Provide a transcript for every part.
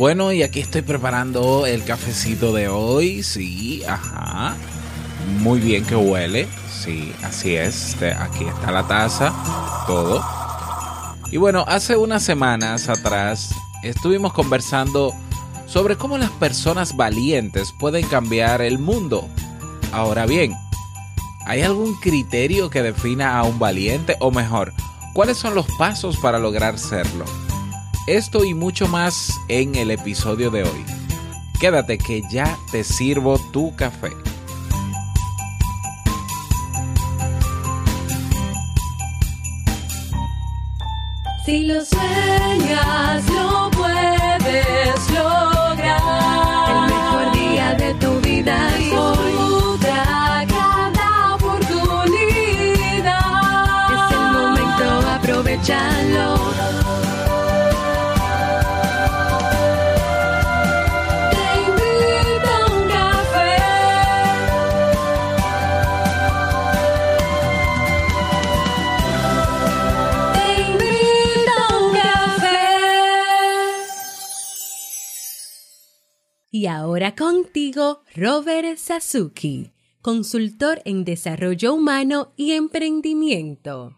Bueno, y aquí estoy preparando el cafecito de hoy. Sí, ajá. Muy bien que huele. Sí, así es. Este, aquí está la taza, todo. Y bueno, hace unas semanas atrás estuvimos conversando sobre cómo las personas valientes pueden cambiar el mundo. Ahora bien, ¿hay algún criterio que defina a un valiente? O mejor, ¿cuáles son los pasos para lograr serlo? Esto y mucho más en el episodio de hoy. Quédate que ya te sirvo tu café. Si lo sueñas, lo puedes lograr. Ahora contigo, Robert Sasuki, consultor en desarrollo humano y emprendimiento.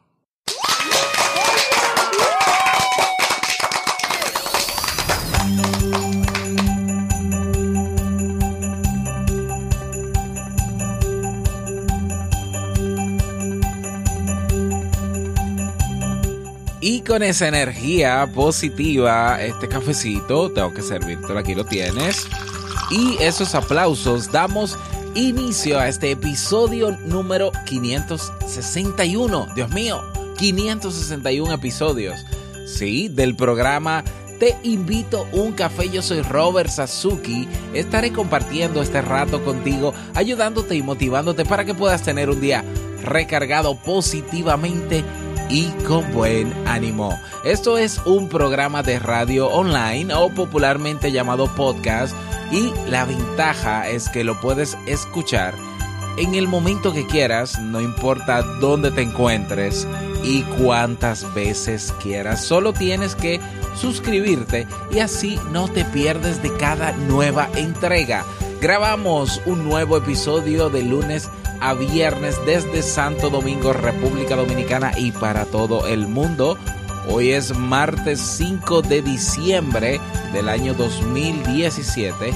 Y con esa energía positiva, este cafecito, tengo que servírtelo, aquí lo tienes. Y esos aplausos, damos inicio a este episodio número 561. Dios mío, 561 episodios. Sí, del programa Te invito un café. Yo soy Robert Sasuki. Estaré compartiendo este rato contigo, ayudándote y motivándote para que puedas tener un día recargado positivamente y con buen ánimo. Esto es un programa de radio online o popularmente llamado podcast y la ventaja es que lo puedes escuchar en el momento que quieras, no importa dónde te encuentres y cuántas veces quieras. Solo tienes que suscribirte y así no te pierdes de cada nueva entrega. Grabamos un nuevo episodio de lunes a viernes desde Santo Domingo, República Dominicana y para todo el mundo. Hoy es martes 5 de diciembre del año 2017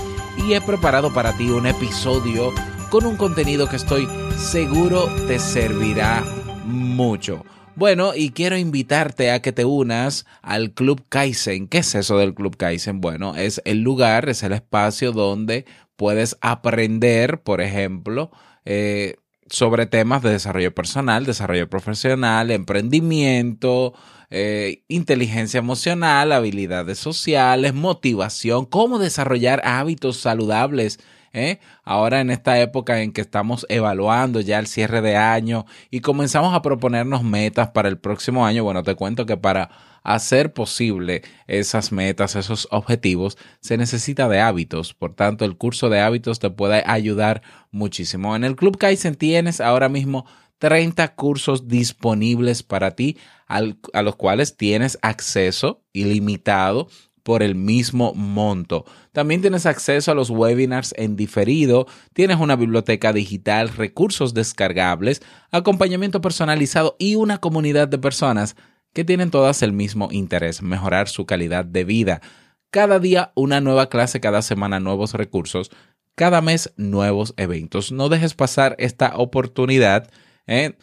y he preparado para ti un episodio con un contenido que estoy seguro te servirá mucho. Bueno, y quiero invitarte a que te unas al Club Kaizen. ¿Qué es eso del Club Kaizen? Bueno, es el lugar, es el espacio donde puedes aprender, por ejemplo, eh, sobre temas de desarrollo personal, desarrollo profesional, emprendimiento, eh, inteligencia emocional, habilidades sociales, motivación, cómo desarrollar hábitos saludables. ¿eh? Ahora en esta época en que estamos evaluando ya el cierre de año y comenzamos a proponernos metas para el próximo año, bueno, te cuento que para hacer posible esas metas, esos objetivos, se necesita de hábitos. Por tanto, el curso de hábitos te puede ayudar muchísimo. En el Club Kaizen tienes ahora mismo 30 cursos disponibles para ti, a los cuales tienes acceso ilimitado por el mismo monto. También tienes acceso a los webinars en diferido, tienes una biblioteca digital, recursos descargables, acompañamiento personalizado y una comunidad de personas que tienen todas el mismo interés, mejorar su calidad de vida. Cada día una nueva clase, cada semana nuevos recursos, cada mes nuevos eventos. No dejes pasar esta oportunidad. ¿eh?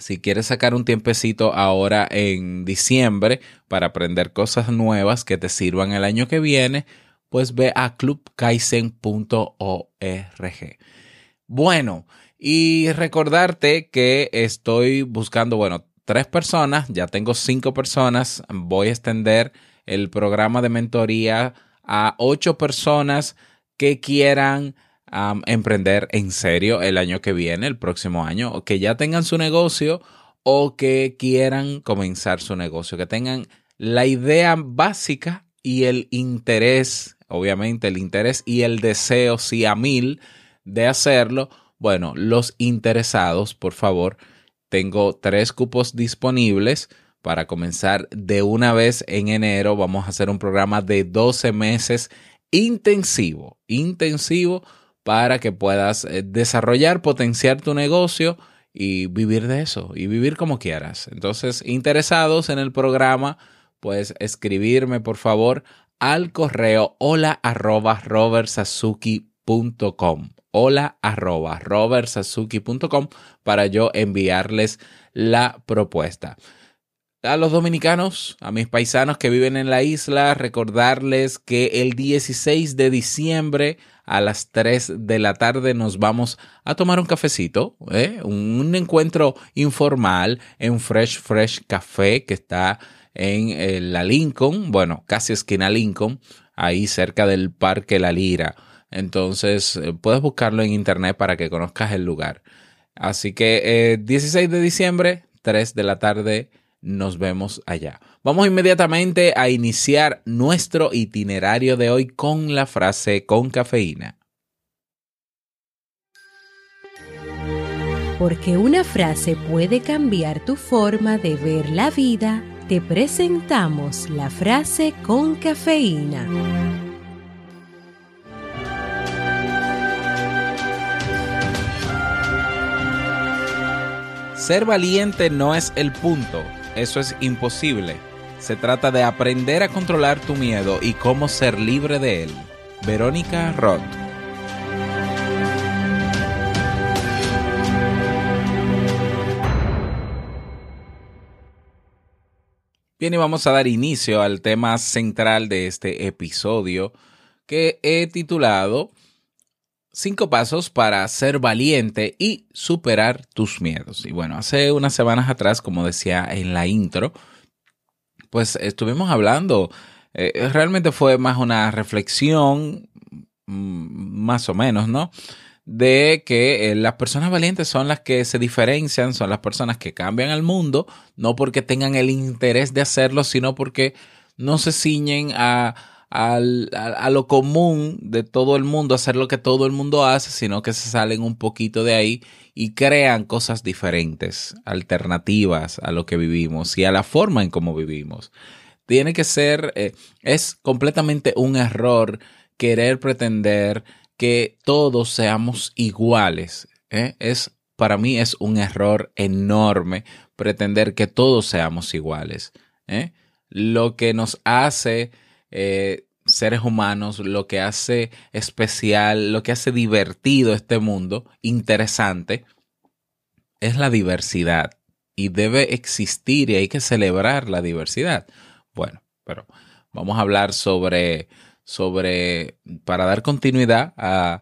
Si quieres sacar un tiempecito ahora en diciembre para aprender cosas nuevas que te sirvan el año que viene, pues ve a clubkaisen.org. Bueno, y recordarte que estoy buscando, bueno, tres personas, ya tengo cinco personas, voy a extender el programa de mentoría a ocho personas que quieran emprender en serio el año que viene, el próximo año, o que ya tengan su negocio o que quieran comenzar su negocio, que tengan la idea básica y el interés, obviamente el interés y el deseo, sí a mil, de hacerlo. Bueno, los interesados, por favor, tengo tres cupos disponibles para comenzar de una vez en enero. Vamos a hacer un programa de 12 meses intensivo, intensivo para que puedas eh, desarrollar, potenciar tu negocio y vivir de eso y vivir como quieras. Entonces, interesados en el programa, pues escribirme por favor al correo hola robertsazuki.com hola arroba robertsazuki.com para yo enviarles la propuesta. A los dominicanos, a mis paisanos que viven en la isla, recordarles que el 16 de diciembre a las 3 de la tarde nos vamos a tomar un cafecito, ¿eh? un encuentro informal en Fresh Fresh Café que está en eh, la Lincoln, bueno, casi esquina Lincoln, ahí cerca del Parque La Lira. Entonces, eh, puedes buscarlo en internet para que conozcas el lugar. Así que 16 de diciembre, 3 de la tarde, nos vemos allá. Vamos inmediatamente a iniciar nuestro itinerario de hoy con la frase con cafeína. Porque una frase puede cambiar tu forma de ver la vida, te presentamos la frase con cafeína. Ser valiente no es el punto, eso es imposible. Se trata de aprender a controlar tu miedo y cómo ser libre de él. Verónica Roth. Bien, y vamos a dar inicio al tema central de este episodio que he titulado Cinco pasos para ser valiente y superar tus miedos. Y bueno, hace unas semanas atrás, como decía en la intro, pues estuvimos hablando, eh, realmente fue más una reflexión, mm, más o menos, ¿no? De que eh, las personas valientes son las que se diferencian, son las personas que cambian al mundo, no porque tengan el interés de hacerlo, sino porque no se ciñen a a, lo común de todo el mundo, hacer lo que todo el mundo hace, sino que se salen un poquito de ahí y crean cosas diferentes, alternativas a lo que vivimos y a la forma en cómo vivimos. Tiene que ser, eh, es completamente un error querer pretender que todos seamos iguales. ¿eh? Es, para mí es un error enorme pretender que todos seamos iguales. ¿eh? Lo que nos hace eh, seres humanos, lo que hace especial, lo que hace divertido este mundo, interesante, es la diversidad. Y debe existir y hay que celebrar la diversidad. Bueno, pero vamos a hablar sobre, sobre, para dar continuidad a,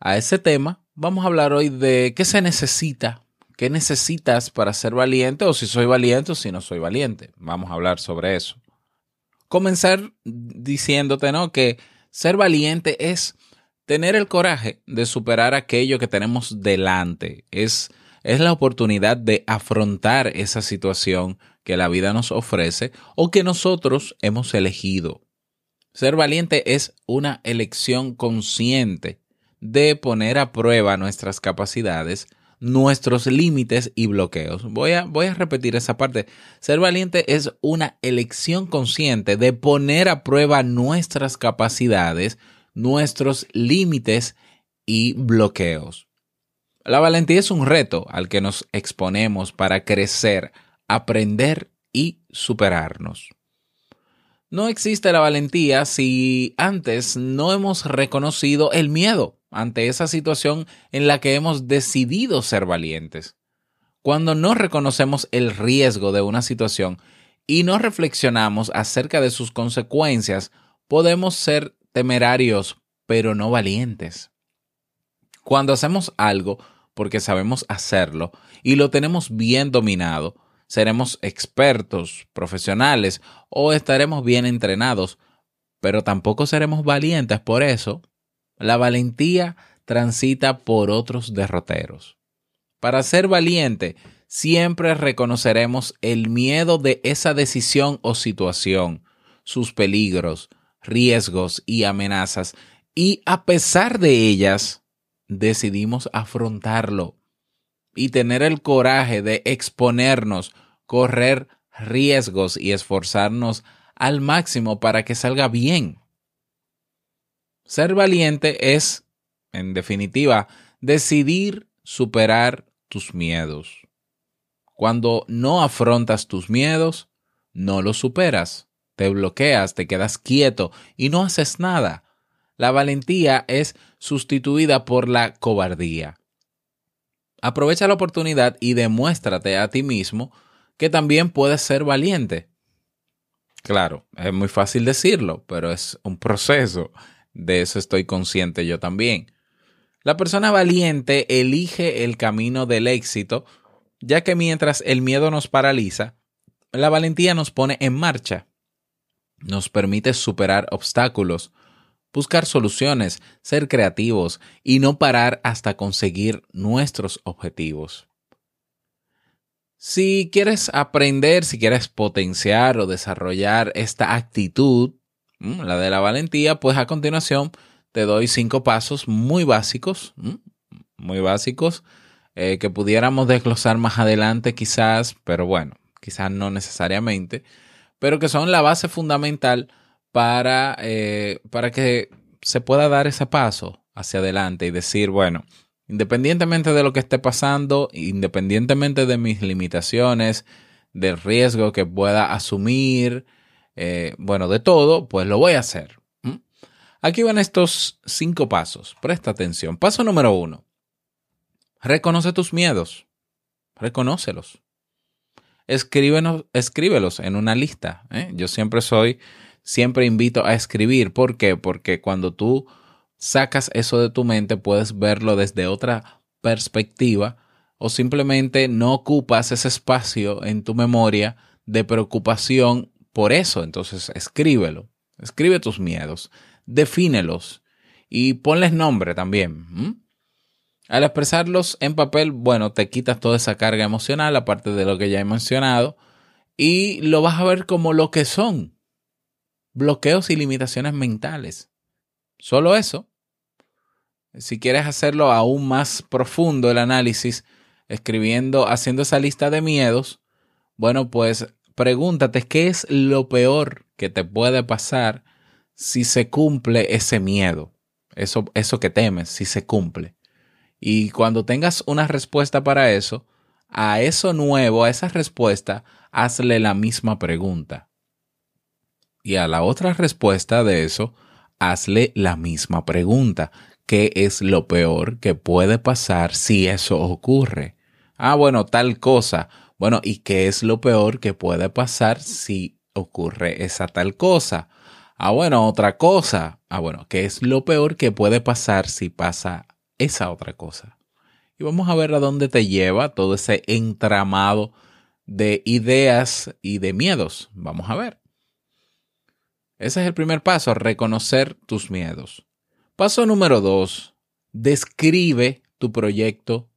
a ese tema, vamos a hablar hoy de qué se necesita, qué necesitas para ser valiente o si soy valiente o si no soy valiente. Vamos a hablar sobre eso comenzar diciéndote, ¿no? Que ser valiente es tener el coraje de superar aquello que tenemos delante. Es, es la oportunidad de afrontar esa situación que la vida nos ofrece o que nosotros hemos elegido. Ser valiente es una elección consciente de poner a prueba nuestras capacidades nuestros límites y bloqueos. Voy a, voy a repetir esa parte. Ser valiente es una elección consciente de poner a prueba nuestras capacidades, nuestros límites y bloqueos. La valentía es un reto al que nos exponemos para crecer, aprender y superarnos. No existe la valentía si antes no hemos reconocido el miedo ante esa situación en la que hemos decidido ser valientes. Cuando no reconocemos el riesgo de una situación y no reflexionamos acerca de sus consecuencias, podemos ser temerarios, pero no valientes. Cuando hacemos algo porque sabemos hacerlo y lo tenemos bien dominado, seremos expertos, profesionales o estaremos bien entrenados, pero tampoco seremos valientes por eso la valentía transita por otros derroteros. Para ser valiente, siempre reconoceremos el miedo de esa decisión o situación, sus peligros, riesgos y amenazas, y a pesar de ellas, decidimos afrontarlo y tener el coraje de exponernos, correr riesgos y esforzarnos al máximo para que salga bien. Ser valiente es, en definitiva, decidir superar tus miedos. Cuando no afrontas tus miedos, no los superas, te bloqueas, te quedas quieto y no haces nada. La valentía es sustituida por la cobardía. Aprovecha la oportunidad y demuéstrate a ti mismo que también puedes ser valiente. Claro, es muy fácil decirlo, pero es un proceso. De eso estoy consciente yo también. La persona valiente elige el camino del éxito, ya que mientras el miedo nos paraliza, la valentía nos pone en marcha. Nos permite superar obstáculos, buscar soluciones, ser creativos y no parar hasta conseguir nuestros objetivos. Si quieres aprender, si quieres potenciar o desarrollar esta actitud, la de la valentía, pues a continuación te doy cinco pasos muy básicos, muy básicos, eh, que pudiéramos desglosar más adelante quizás, pero bueno, quizás no necesariamente, pero que son la base fundamental para, eh, para que se pueda dar ese paso hacia adelante y decir, bueno, independientemente de lo que esté pasando, independientemente de mis limitaciones, del riesgo que pueda asumir, eh, bueno, de todo, pues lo voy a hacer. Aquí van estos cinco pasos. Presta atención. Paso número uno. Reconoce tus miedos. Reconócelos. Escríbenos, escríbelos en una lista. ¿eh? Yo siempre soy, siempre invito a escribir. ¿Por qué? Porque cuando tú sacas eso de tu mente, puedes verlo desde otra perspectiva o simplemente no ocupas ese espacio en tu memoria de preocupación por eso. Entonces, escríbelo. Escribe tus miedos, defínelos y ponles nombre también. Al expresarlos en papel, bueno, te quitas toda esa carga emocional, aparte de lo que ya he mencionado, y lo vas a ver como lo que son. Bloqueos y limitaciones mentales. Solo eso. Si quieres hacerlo aún más profundo el análisis, escribiendo, haciendo esa lista de miedos, bueno, pues pregúntate qué es lo peor que te puede pasar si se cumple ese miedo, eso, eso que temes, si se cumple. Y cuando tengas una respuesta para eso, a eso nuevo, a esa respuesta, hazle la misma pregunta. Y a la otra respuesta de eso, hazle la misma pregunta. ¿Qué es lo peor que puede pasar si eso ocurre? Ah, bueno, tal cosa. Bueno, ¿y qué es lo peor que puede pasar si ocurre esa tal cosa? Ah, bueno, otra cosa. Ah, bueno, ¿qué es lo peor que puede pasar si pasa esa otra cosa. Y vamos a ver a dónde te lleva todo ese entramado de ideas y de miedos. Vamos a ver. Ese es el primer paso, reconocer tus miedos. Paso número dos, describe tu proyecto,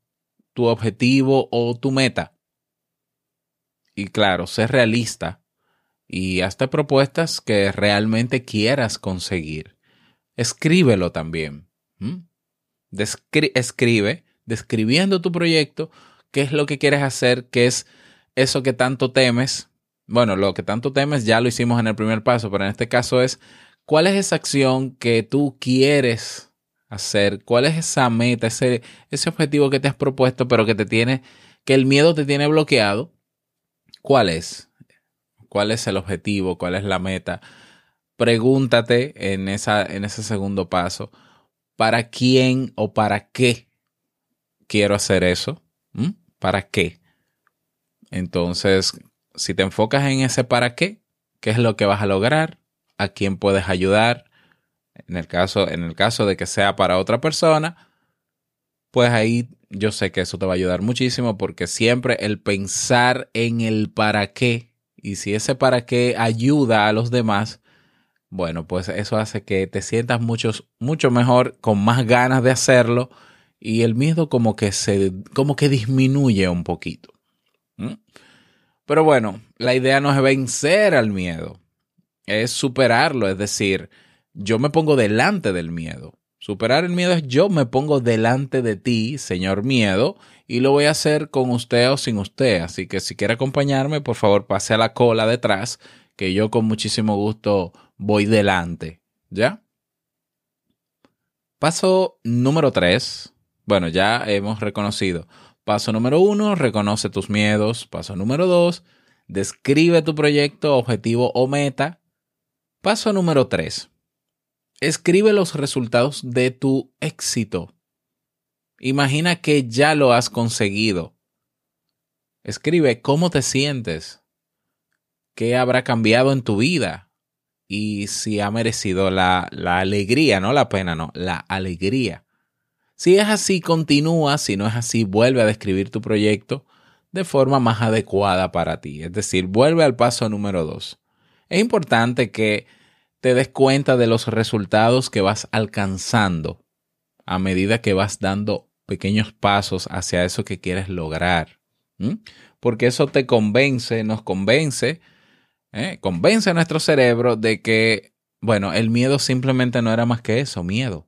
tu objetivo o tu meta. Y claro, sé realista y hazte propuestas que realmente quieras conseguir. Escríbelo también escribe, describiendo tu proyecto, qué es lo que quieres hacer, qué es eso que tanto temes. Bueno, lo que tanto temes ya lo hicimos en el primer paso, pero en este caso es cuál es esa acción que tú quieres hacer, cuál es esa meta, ese, ese objetivo que te has propuesto, pero que te tiene, que el miedo te tiene bloqueado. ¿Cuál es? ¿Cuál es el objetivo? ¿Cuál es la meta? Pregúntate en, en ese segundo paso ¿Para quién o para qué quiero hacer eso? ¿Mm? ¿Para qué? Entonces, si te enfocas en ese para qué, ¿qué es lo que vas a lograr? ¿A quién puedes ayudar? En el caso, en el caso de que sea para otra persona, pues ahí yo sé que eso te va a ayudar muchísimo porque siempre el pensar en el para qué y si ese para qué ayuda a los demás, bueno, pues eso hace que te sientas mucho, mejor, con más ganas de hacerlo y el miedo como que se, como que disminuye un poquito. Pero bueno, la idea no es vencer al miedo, es superarlo, es decir, yo me pongo delante del miedo. Superar el miedo es yo me pongo delante de ti, señor miedo, y lo voy a hacer con usted o sin usted. Así que si quiere acompañarme, por favor pase a la cola detrás, que yo con muchísimo gusto voy delante. ¿Ya? Paso número tres. Bueno, ya hemos reconocido. Paso número uno, reconoce tus miedos. Paso número dos, describe tu proyecto, objetivo o meta. Paso número tres, escribe los resultados de tu éxito. Imagina que ya lo has conseguido. Escribe cómo te sientes, qué habrá cambiado en tu vida y si ha merecido la, la alegría, no la pena, no, la alegría. Si es así, continúa, si no es así, vuelve a describir tu proyecto de forma más adecuada para ti. Es decir, vuelve al paso número dos. Es importante que te des cuenta de los resultados que vas alcanzando a medida que vas dando pequeños pasos hacia eso que quieres lograr. Porque eso te convence, nos convence, ¿eh? convence a nuestro cerebro de que, bueno, el miedo simplemente no era más que eso, miedo.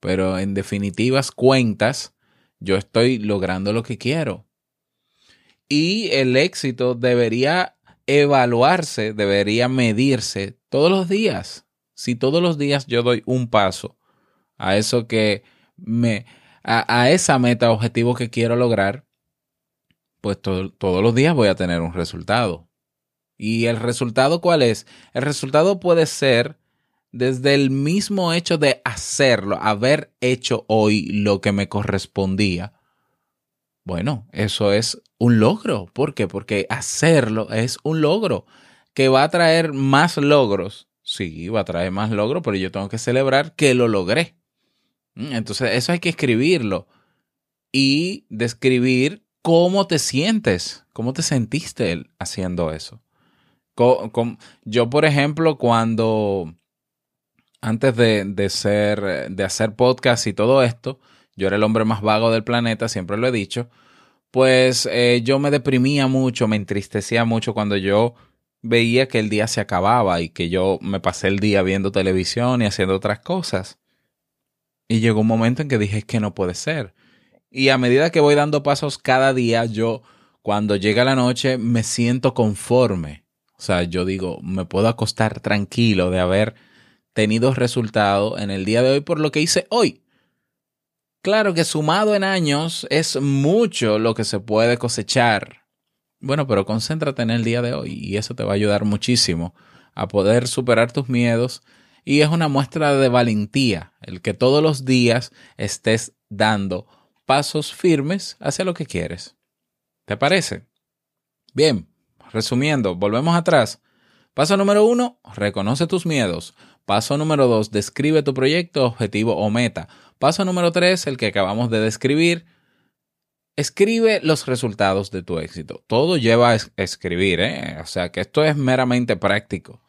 Pero en definitivas cuentas, yo estoy logrando lo que quiero. Y el éxito debería evaluarse, debería medirse todos los días. Si todos los días yo doy un paso a eso que me, a, esa meta, objetivo que quiero lograr, pues todos los días voy a tener un resultado. ¿Y el resultado cuál es? El resultado puede ser desde el mismo hecho de hacerlo, haber hecho hoy lo que me correspondía. Bueno, eso es un logro. ¿Por qué? Porque hacerlo es un logro que va a traer más logros. Sí, va a traer más logros, pero yo tengo que celebrar que lo logré. Mm, entonces, eso hay que escribirlo y describir cómo te sientes, cómo te sentiste haciendo eso. Yo, por ejemplo, cuando antes de, de, ser, de hacer podcast y todo esto, yo era el hombre más vago del planeta, siempre lo he dicho, pues eh, yo me deprimía mucho, me entristecía mucho cuando yo veía que el día se acababa y que yo me pasé el día viendo televisión y haciendo otras cosas. Y llegó un momento en que dije, es que no puede ser. Y a medida que voy dando pasos cada día, yo cuando llega la noche me siento conforme. O sea, yo digo, me puedo acostar tranquilo de haber tenido resultado en el día de hoy por lo que hice hoy. Claro que sumado en años es mucho lo que se puede cosechar. Bueno, pero concéntrate en el día de hoy y eso te va a ayudar muchísimo a poder superar tus miedos y es una muestra de valentía el que todos los días estés dando pasos firmes hacia lo que quieres. ¿Te parece? Bien, resumiendo, volvemos atrás. Paso número uno, reconoce tus miedos. Paso número dos, describe tu proyecto, objetivo o meta. Paso número tres, el que acabamos de describir. Escribe los resultados de tu éxito. Todo lleva a escribir, ¿eh? O sea que esto es meramente práctico.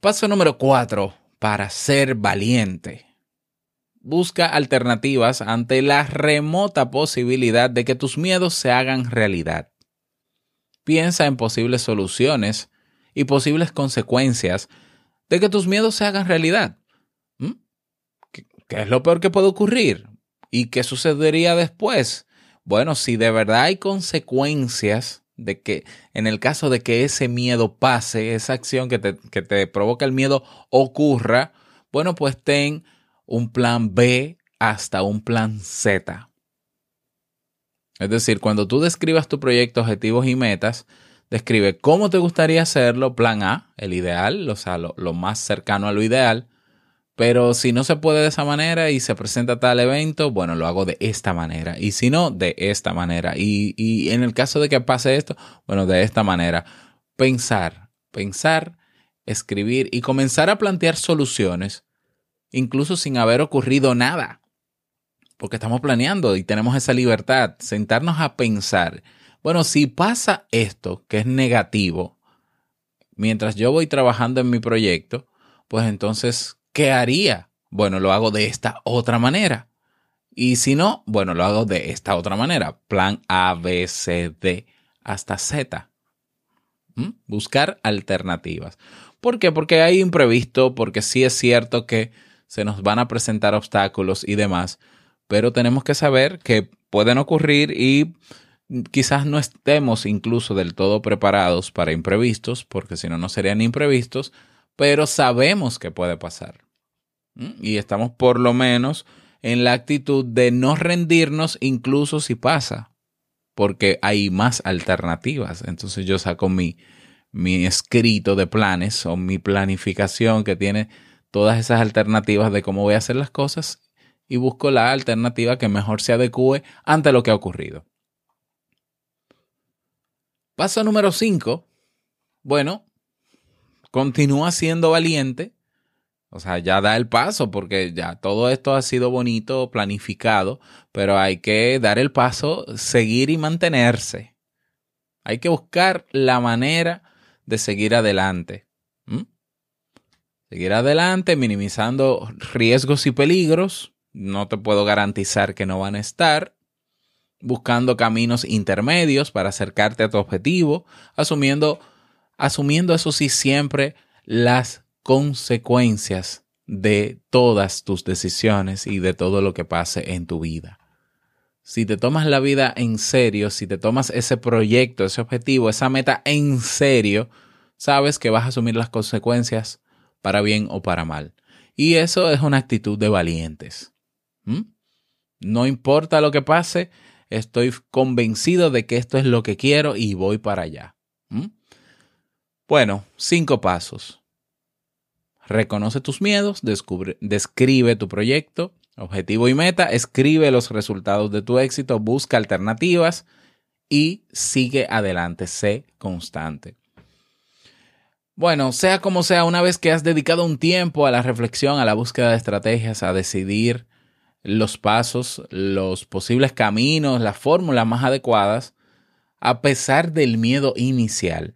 Paso número cuatro, para ser valiente. Busca alternativas ante la remota posibilidad de que tus miedos se hagan realidad. Piensa en posibles soluciones y posibles consecuencias de que tus miedos se hagan realidad. ¿Mm? ¿Qué, es lo peor que puede ocurrir? ¿Y qué sucedería después? Bueno, si de verdad hay consecuencias de que en el caso de que ese miedo pase, esa acción que te, que te provoca el miedo ocurra, bueno, pues ten un plan B hasta un plan Z. Es decir, cuando tú describas tu proyecto, objetivos y metas, describe cómo te gustaría hacerlo, plan A, el ideal, o sea, lo, más cercano a lo ideal. Pero si no se puede de esa manera y se presenta tal evento, bueno, lo hago de esta manera. Y si no, de esta manera. Y, en el caso de que pase esto, bueno, de esta manera. Pensar, pensar, escribir y comenzar a plantear soluciones, incluso sin haber ocurrido nada. Porque estamos planeando y tenemos esa libertad, sentarnos a pensar bueno, si pasa esto, que es negativo, mientras yo voy trabajando en mi proyecto, pues entonces, ¿qué haría? Bueno, lo hago de esta otra manera. Y si no, bueno, lo hago de esta otra manera. Plan A, B, C, D, hasta Z. ¿Mm? Buscar alternativas. ¿Por qué? Porque hay imprevisto, porque sí es cierto que se nos van a presentar obstáculos y demás, pero tenemos que saber que pueden ocurrir y quizás no estemos incluso del todo preparados para imprevistos, porque si no, no serían imprevistos, pero sabemos que puede pasar. Y estamos por lo menos en la actitud de no rendirnos incluso si pasa, porque hay más alternativas. Entonces yo saco mi, mi escrito de planes o mi planificación que tiene todas esas alternativas de cómo voy a hacer las cosas y busco la alternativa que mejor se adecue ante lo que ha ocurrido. Paso número 5. Bueno, continúa siendo valiente. O sea, ya da el paso porque ya todo esto ha sido bonito, planificado, pero hay que dar el paso, seguir y mantenerse. Hay que buscar la manera de seguir adelante. Seguir adelante, minimizando riesgos y peligros. No te puedo garantizar que no van a estar. Buscando caminos intermedios para acercarte a tu objetivo, asumiendo asumiendo eso sí siempre las consecuencias de todas tus decisiones y de todo lo que pase en tu vida. Si te tomas la vida en serio, si te tomas ese proyecto, ese objetivo, esa meta en serio, sabes que vas a asumir las consecuencias para bien o para mal. Y eso es una actitud de valientes. ¿Mm? No importa lo que pase, estoy convencido de que esto es lo que quiero y voy para allá. ¿Mm? Bueno, cinco pasos. Reconoce tus miedos, describe tu proyecto, objetivo y meta, escribe los resultados de tu éxito, busca alternativas y sigue adelante, sé constante. Bueno, sea como sea, una vez que has dedicado un tiempo a la reflexión, a la búsqueda de estrategias, a decidir los pasos, los posibles caminos, las fórmulas más adecuadas, a pesar del miedo inicial,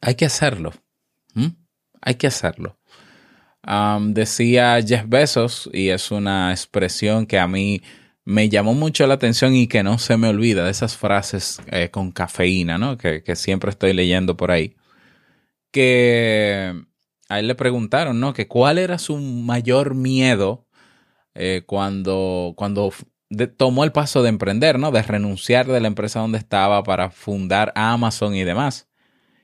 hay que hacerlo. Hay que hacerlo. decía Jeff Bezos, y es una expresión que a mí me llamó mucho la atención y que no se me olvida de esas frases eh, con cafeína, ¿no? Que, siempre estoy leyendo por ahí. Que a él le preguntaron, ¿no? Que cuál era su mayor miedo eh, cuando, cuando tomó el paso de emprender, ¿no? De renunciar de la empresa donde estaba para fundar Amazon y demás.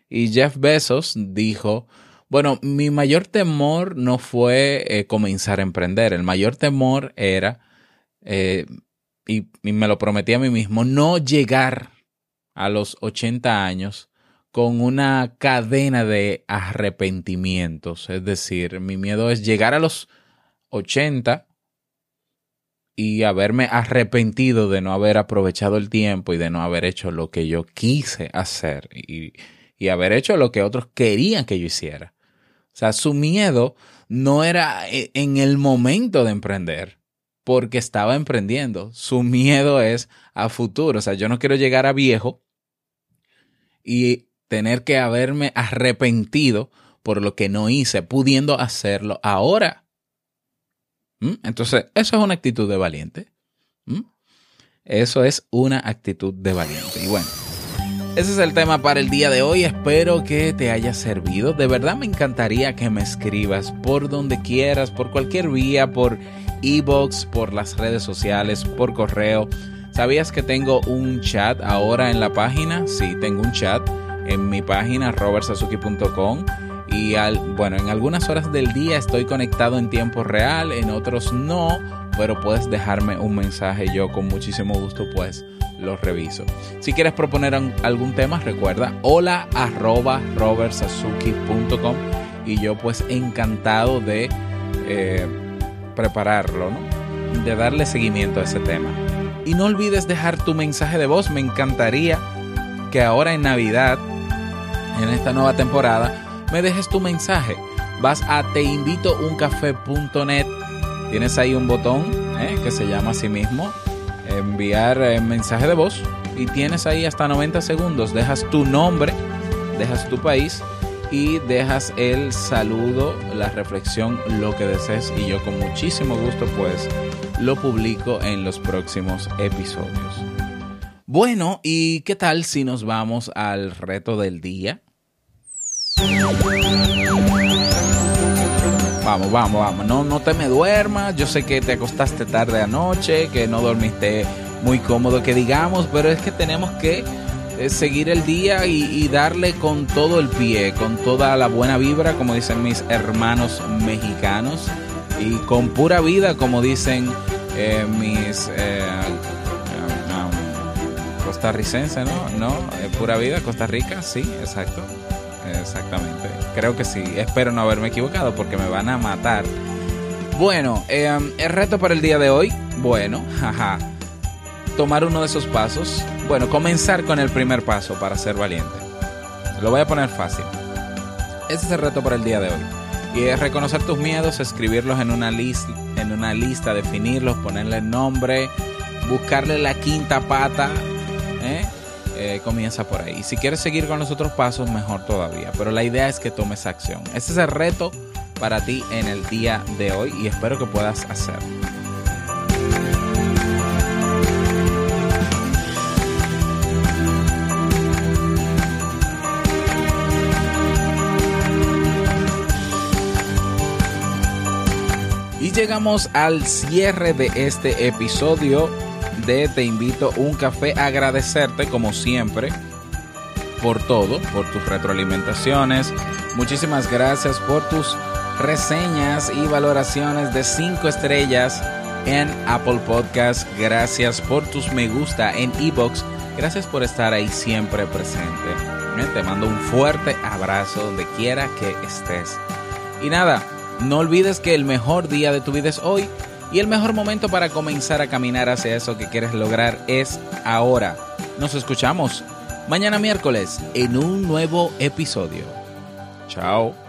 Y Jeff Bezos dijo, bueno, mi mayor temor no fue eh, comenzar a emprender, el mayor temor era, eh, y, me lo prometí a mí mismo, no llegar a los 80 años con una cadena de arrepentimientos. Es decir, mi miedo es llegar a los 80 y haberme arrepentido de no haber aprovechado el tiempo y de no haber hecho lo que yo quise hacer. Y, y haber hecho lo que otros querían que yo hiciera. O sea, su miedo no era e, en el momento de emprender, porque estaba emprendiendo. Su miedo es a futuro. O sea, yo no quiero llegar a viejo y tener que haberme arrepentido por lo que no hice, pudiendo hacerlo ahora. ¿Mm? Entonces, eso es una actitud de valiente. ¿Mm? Eso es una actitud de valiente. Y bueno. Ese es el tema para el día de hoy. Espero que te haya servido. De verdad me encantaría que me escribas por donde quieras, por cualquier vía, por e-box, por las redes sociales, por correo. ¿Sabías que tengo un chat ahora en la página? Sí, tengo un chat en mi página robertsazuki.com y bueno, en algunas horas del día estoy conectado en tiempo real, en otros no, pero puedes dejarme un mensaje yo con muchísimo gusto pues los reviso. Si quieres proponer algún tema, recuerda hola arroba y yo pues encantado de eh, prepararlo, ¿no? de darle seguimiento a ese tema. Y no olvides dejar tu mensaje de voz, me encantaría que ahora en Navidad, en esta nueva temporada, me dejes tu mensaje. Vas a teinvitouncafé.net, tienes ahí un botón ¿eh? que se llama así mismo enviar eh, mensaje de voz y tienes ahí hasta 90 segundos. Dejas tu nombre, dejas tu país y dejas el saludo, la reflexión, lo que desees y yo con muchísimo gusto pues lo publico en los próximos episodios. Bueno, ¿y qué tal si nos vamos al reto del día? Vamos, vamos, vamos. No, no te me duermas. Yo sé que te acostaste tarde anoche, que no dormiste muy cómodo, que digamos, pero es que tenemos que eh, seguir el día y, darle con todo el pie, con toda la buena vibra, como dicen mis hermanos mexicanos, y con pura vida, como dicen eh, mis eh, costarricenses, ¿no? ¿No? Eh, pura vida, Costa Rica, sí, exacto. Exactamente. Creo que sí. Espero no haberme equivocado porque me van a matar. Bueno, eh, el reto para el día de hoy, bueno, jaja. Tomar uno de esos pasos. Bueno, comenzar con el primer paso para ser valiente. Lo voy a poner fácil. Ese es el reto para el día de hoy. Y es reconocer tus miedos, escribirlos en una, lista, en una lista, definirlos, ponerle nombre, buscarle la quinta pata. ¿eh? Eh, comienza por ahí. Si quieres seguir con los otros pasos, mejor todavía. Pero la idea es que tomes acción. Ese es el reto para ti en el día de hoy y espero que puedas hacerlo. Y llegamos al cierre de este episodio Te invito un café. Agradecerte como siempre por todo, por tus retroalimentaciones. Muchísimas gracias por tus reseñas y valoraciones de 5 estrellas en Apple Podcast. Gracias por tus me gusta en Ebox. Gracias por estar ahí siempre presente. Eh, Te mando un fuerte abrazo donde quiera que estés. Y nada, no olvides que el mejor día de tu vida es hoy y el mejor momento para comenzar a caminar hacia eso que quieres lograr es ahora. Nos escuchamos mañana miércoles en un nuevo episodio. Chao.